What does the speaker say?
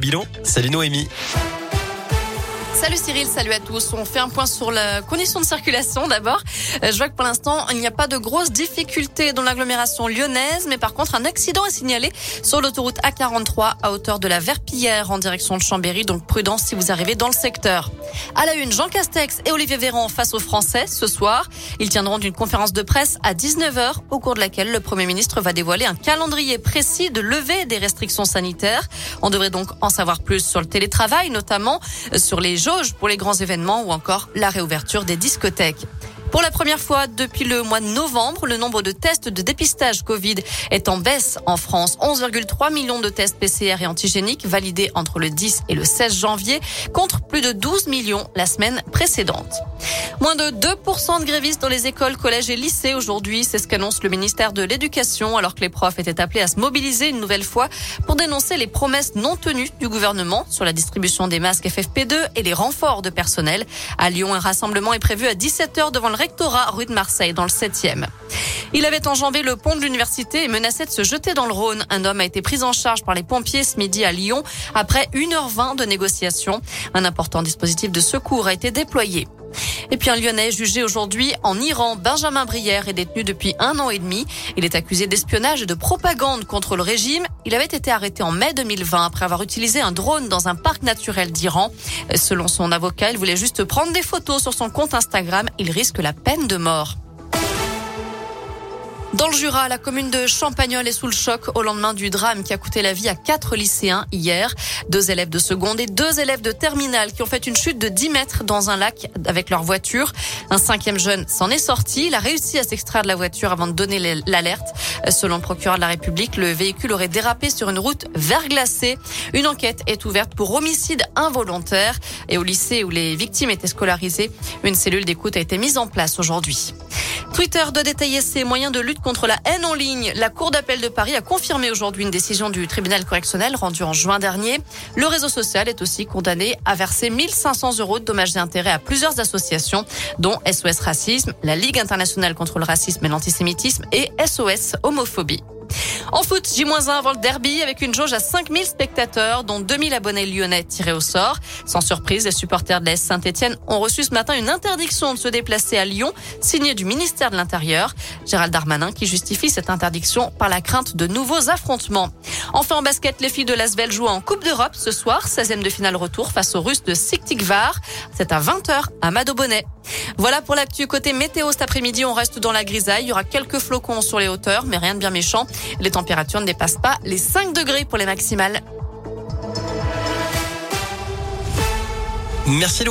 Bilan, salut Noémie. Salut Cyril, salut à tous. On fait un point sur la condition de circulation d'abord. Euh, je vois que pour l'instant, il n'y a pas de grosses difficultés dans l'agglomération lyonnaise, mais par contre, un accident est signalé sur l'autoroute A43 à hauteur de la Verpillière en direction de Chambéry, donc prudence si vous arrivez dans le secteur. À la une, Jean Castex et Olivier Véran face aux Français ce soir. Ils tiendront une conférence de presse à 19h au cours de laquelle le Premier ministre va dévoiler un calendrier précis de levée des restrictions sanitaires. On devrait donc en savoir plus sur le télétravail, notamment sur les pour les grands événements ou encore la réouverture des discothèques. Pour la première fois depuis le mois de novembre, le nombre de tests de dépistage Covid est en baisse en France. 11,3 millions de tests PCR et antigéniques validés entre le 10 et le 16 janvier contre plus de 12 millions la semaine précédente. Moins de 2% de grévistes dans les écoles, collèges et lycées aujourd'hui. C'est ce qu'annonce le ministère de l'Éducation alors que les profs étaient appelés à se mobiliser une nouvelle fois pour dénoncer les promesses non tenues du gouvernement sur la distribution des masques FFP2 et les renforts de personnel. À Lyon, un rassemblement est prévu à 17h devant le rectorat rue de Marseille dans le 7e. Il avait enjambé le pont de l'université et menaçait de se jeter dans le Rhône. Un homme a été pris en charge par les pompiers ce midi à Lyon après 1h20 de négociations. Un important dispositif de secours a été déployé. Et puis un Lyonnais jugé aujourd'hui en Iran, Benjamin Brière, est détenu depuis un an et demi. Il est accusé d'espionnage et de propagande contre le régime. Il avait été arrêté en mai 2020 après avoir utilisé un drone dans un parc naturel d'Iran. Selon son avocat, il voulait juste prendre des photos sur son compte Instagram. Il risque la peine de mort. Dans le Jura, la commune de Champagnol est sous le choc au lendemain du drame qui a coûté la vie à quatre lycéens hier. Deux élèves de seconde et deux élèves de terminale qui ont fait une chute de 10 mètres dans un lac avec leur voiture. Un cinquième jeune s'en est sorti. Il a réussi à s'extraire de la voiture avant de donner l'alerte. Selon le procureur de la République, le véhicule aurait dérapé sur une route verglacée. Une enquête est ouverte pour homicide involontaire. Et au lycée où les victimes étaient scolarisées, une cellule d'écoute a été mise en place aujourd'hui. Twitter doit détailler ses moyens de lutte contre la haine en ligne. La Cour d'appel de Paris a confirmé aujourd'hui une décision du tribunal correctionnel rendue en juin dernier. Le réseau social est aussi condamné à verser 1500 euros de dommages et intérêts à plusieurs associations, dont SOS Racisme, la Ligue internationale contre le racisme et l'antisémitisme et SOS Homophobie. En foot, J-1 avant le derby avec une jauge à 5000 spectateurs, dont 2000 abonnés lyonnais tirés au sort. Sans surprise, les supporters de l'AS Saint-Etienne ont reçu ce matin une interdiction de se déplacer à Lyon, signée du ministère de l'Intérieur. Gérald Darmanin qui justifie cette interdiction par la crainte de nouveaux affrontements. Enfin en basket, les filles de Lasvel jouent en Coupe d'Europe ce soir, 16e de finale retour face aux Russes de Siktikvar. C'est à 20h à Madobonnet. Voilà pour l'actu côté météo cet après-midi. On reste dans la grisaille. Il y aura quelques flocons sur les hauteurs, mais rien de bien méchant. Les températures ne dépassent pas les 5 degrés pour les maximales. Merci.